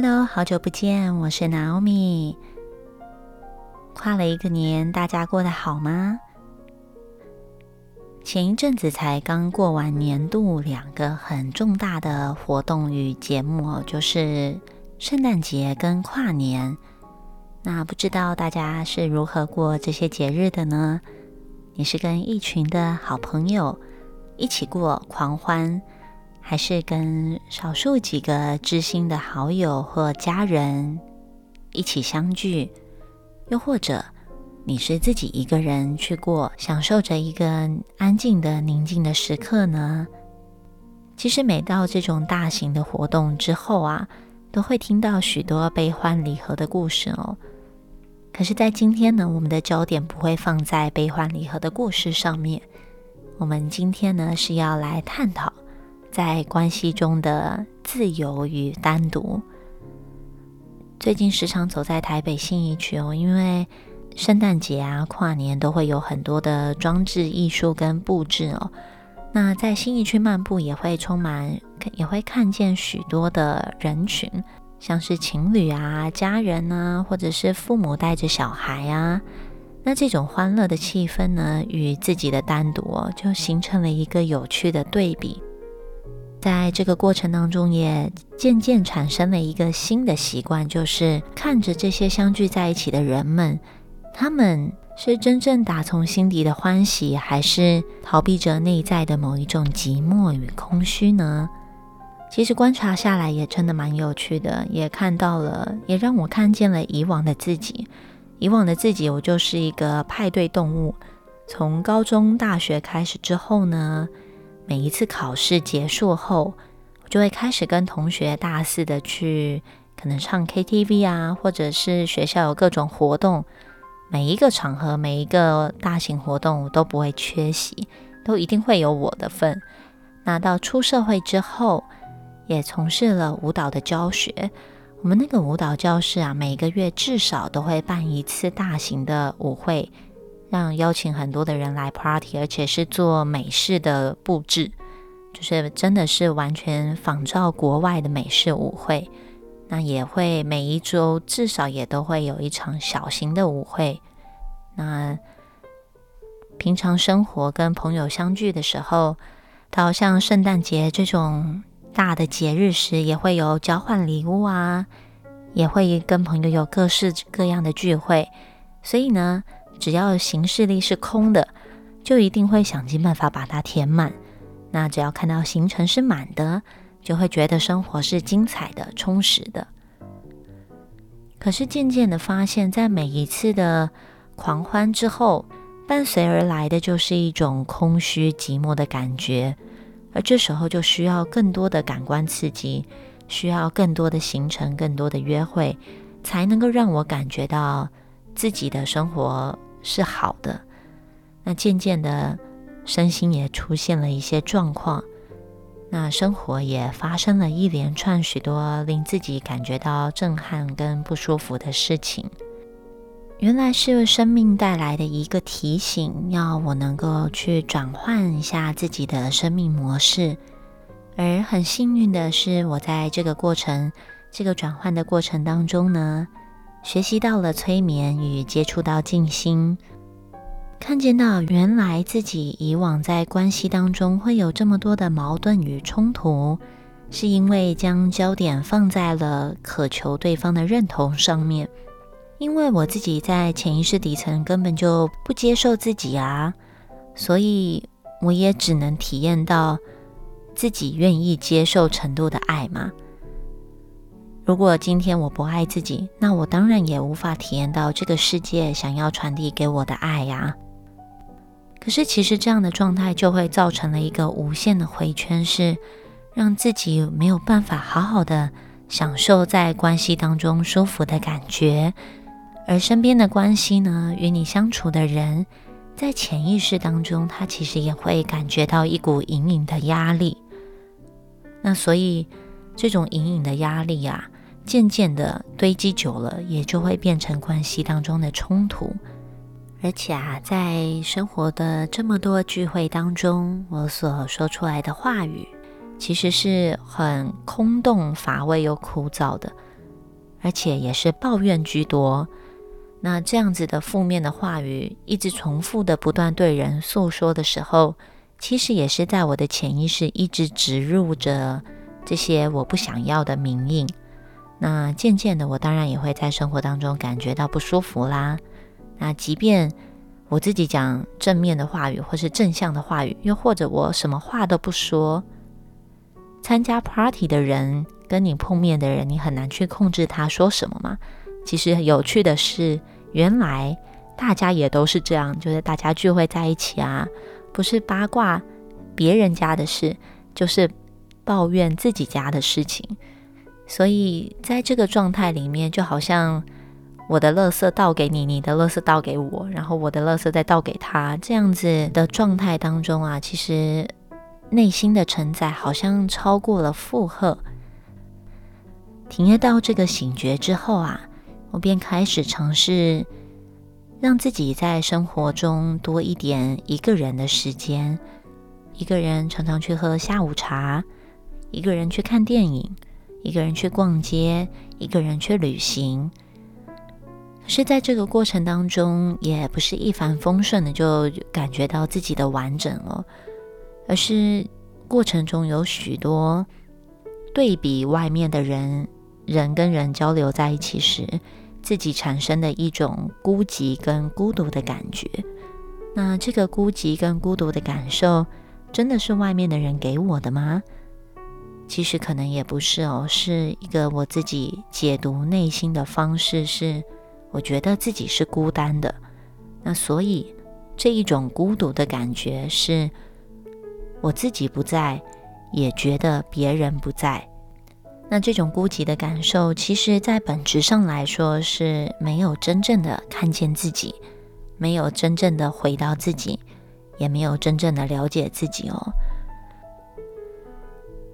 Hello，好久不见，我是 Naomi。跨了一个年，大家过得好吗？前一阵子才刚过完年度两个很重大的活动与节目，就是圣诞节跟跨年。那不知道大家是如何过这些节日的呢？你是跟一群的好朋友一起过狂欢？还是跟少数几个知心的好友或家人一起相聚，又或者你是自己一个人去过，享受着一个安静的宁静的时刻呢？其实每到这种大型的活动之后啊，都会听到许多悲欢离合的故事哦。可是，在今天呢，我们的焦点不会放在悲欢离合的故事上面。我们今天呢，是要来探讨。在关系中的自由与单独。最近时常走在台北信义区哦，因为圣诞节啊、跨年都会有很多的装置艺术跟布置哦。那在新义区漫步也会充满，也会看见许多的人群，像是情侣啊、家人啊，或者是父母带着小孩啊。那这种欢乐的气氛呢，与自己的单独哦，就形成了一个有趣的对比。在这个过程当中，也渐渐产生了一个新的习惯，就是看着这些相聚在一起的人们，他们是真正打从心底的欢喜，还是逃避着内在的某一种寂寞与空虚呢？其实观察下来也真的蛮有趣的，也看到了，也让我看见了以往的自己。以往的自己，我就是一个派对动物。从高中、大学开始之后呢？每一次考试结束后，我就会开始跟同学大肆的去可能唱 KTV 啊，或者是学校有各种活动，每一个场合、每一个大型活动我都不会缺席，都一定会有我的份。那到出社会之后，也从事了舞蹈的教学。我们那个舞蹈教室啊，每个月至少都会办一次大型的舞会。让邀请很多的人来 party，而且是做美式的布置，就是真的是完全仿照国外的美式舞会。那也会每一周至少也都会有一场小型的舞会。那平常生活跟朋友相聚的时候，到像圣诞节这种大的节日时，也会有交换礼物啊，也会跟朋友有各式各样的聚会。所以呢。只要行事历是空的，就一定会想尽办法把它填满。那只要看到行程是满的，就会觉得生活是精彩的、充实的。可是渐渐的发现，在每一次的狂欢之后，伴随而来的就是一种空虚、寂寞的感觉。而这时候就需要更多的感官刺激，需要更多的行程、更多的约会，才能够让我感觉到自己的生活。是好的，那渐渐的，身心也出现了一些状况，那生活也发生了一连串许多令自己感觉到震撼跟不舒服的事情。原来是生命带来的一个提醒，要我能够去转换一下自己的生命模式。而很幸运的是，我在这个过程、这个转换的过程当中呢。学习到了催眠与接触到静心，看见到原来自己以往在关系当中会有这么多的矛盾与冲突，是因为将焦点放在了渴求对方的认同上面。因为我自己在潜意识底层根本就不接受自己啊，所以我也只能体验到自己愿意接受程度的爱嘛。如果今天我不爱自己，那我当然也无法体验到这个世界想要传递给我的爱呀。可是，其实这样的状态就会造成了一个无限的回圈，是让自己没有办法好好的享受在关系当中舒服的感觉，而身边的关系呢，与你相处的人，在潜意识当中，他其实也会感觉到一股隐隐的压力。那所以，这种隐隐的压力呀。渐渐的堆积久了，也就会变成关系当中的冲突。而且啊，在生活的这么多聚会当中，我所说出来的话语，其实是很空洞、乏味又枯燥的。而且也是抱怨居多。那这样子的负面的话语，一直重复的不断对人诉说的时候，其实也是在我的潜意识一直植入着这些我不想要的名印。那渐渐的，我当然也会在生活当中感觉到不舒服啦。那即便我自己讲正面的话语，或是正向的话语，又或者我什么话都不说，参加 party 的人跟你碰面的人，你很难去控制他说什么嘛。其实有趣的是，原来大家也都是这样，就是大家聚会在一起啊，不是八卦别人家的事，就是抱怨自己家的事情。所以在这个状态里面，就好像我的垃圾倒给你，你的垃圾倒给我，然后我的垃圾再倒给他，这样子的状态当中啊，其实内心的承载好像超过了负荷。体验到这个醒觉之后啊。我便开始尝试让自己在生活中多一点一个人的时间，一个人常常去喝下午茶，一个人去看电影，一个人去逛街，一个人去旅行。可是，在这个过程当中，也不是一帆风顺的就感觉到自己的完整了，而是过程中有许多对比外面的人。人跟人交流在一起时，自己产生的一种孤寂跟孤独的感觉。那这个孤寂跟孤独的感受，真的是外面的人给我的吗？其实可能也不是哦，是一个我自己解读内心的方式，是我觉得自己是孤单的。那所以这一种孤独的感觉，是我自己不在，也觉得别人不在。那这种孤寂的感受，其实，在本质上来说是没有真正的看见自己，没有真正的回到自己，也没有真正的了解自己哦。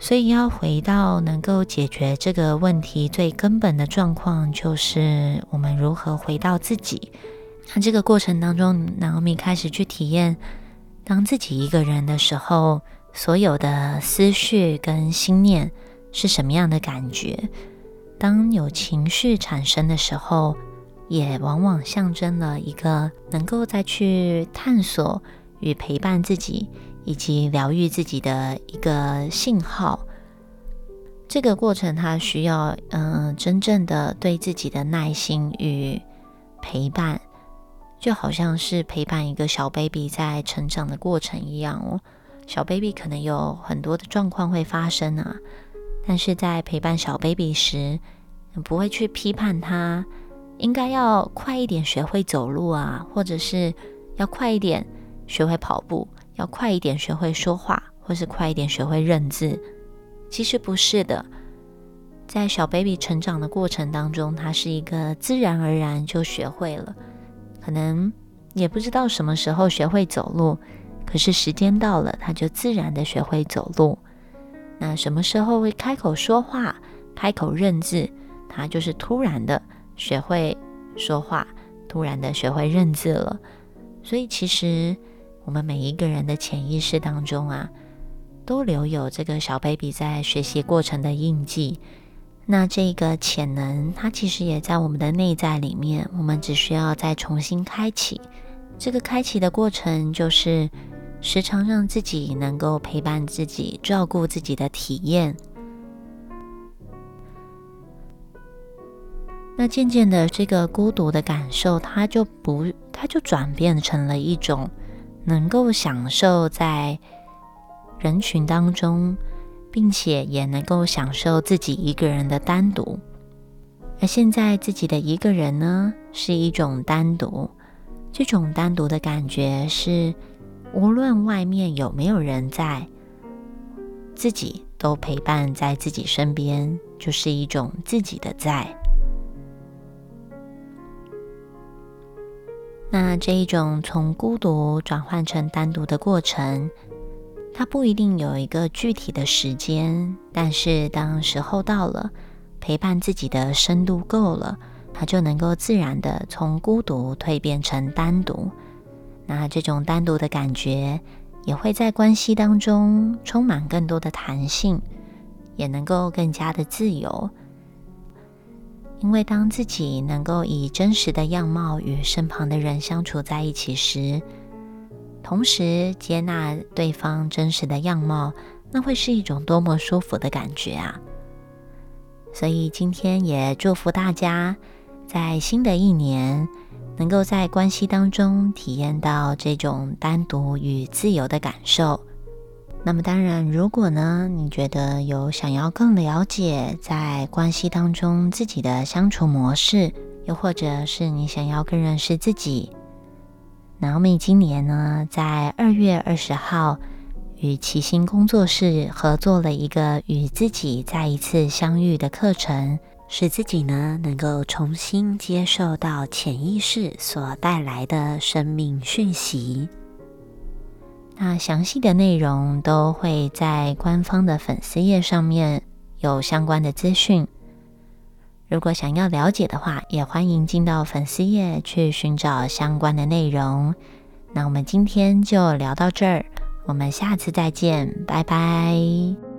所以，要回到能够解决这个问题最根本的状况，就是我们如何回到自己。那这个过程当中，南欧米开始去体验，当自己一个人的时候，所有的思绪跟心念。是什么样的感觉？当有情绪产生的时候，也往往象征了一个能够再去探索与陪伴自己以及疗愈自己的一个信号。这个过程它需要嗯，真正的对自己的耐心与陪伴，就好像是陪伴一个小 baby 在成长的过程一样哦。小 baby 可能有很多的状况会发生啊。但是在陪伴小 baby 时，不会去批判他，应该要快一点学会走路啊，或者是要快一点学会跑步，要快一点学会说话，或是快一点学会认字。其实不是的，在小 baby 成长的过程当中，他是一个自然而然就学会了，可能也不知道什么时候学会走路，可是时间到了，他就自然的学会走路。那什么时候会开口说话、开口认字？他就是突然的学会说话，突然的学会认字了。所以，其实我们每一个人的潜意识当中啊，都留有这个小 baby 在学习过程的印记。那这个潜能，它其实也在我们的内在里面，我们只需要再重新开启。这个开启的过程就是。时常让自己能够陪伴自己、照顾自己的体验，那渐渐的，这个孤独的感受，它就不，它就转变成了一种能够享受在人群当中，并且也能够享受自己一个人的单独。而现在自己的一个人呢，是一种单独，这种单独的感觉是。无论外面有没有人在，自己都陪伴在自己身边，就是一种自己的在。那这一种从孤独转换成单独的过程，它不一定有一个具体的时间，但是当时候到了，陪伴自己的深度够了，它就能够自然的从孤独蜕变成单独。那这种单独的感觉，也会在关系当中充满更多的弹性，也能够更加的自由。因为当自己能够以真实的样貌与身旁的人相处在一起时，同时接纳对方真实的样貌，那会是一种多么舒服的感觉啊！所以今天也祝福大家，在新的一年，能够在关系当中体验到这种单独与自由的感受。那么当然，如果呢，你觉得有想要更了解在关系当中自己的相处模式，又或者是你想要更认识自己，那我们今年呢，在二月二十号与齐心工作室合作了一个与自己再一次相遇的课程，使自己呢能够重新接受到潜意识所带来的生命讯息。那详细的内容都会在官方的粉丝页上面有相关的资讯。如果想要了解的话，也欢迎进到粉丝页去寻找相关的内容。那我们今天就聊到这儿，我们下次再见，拜拜。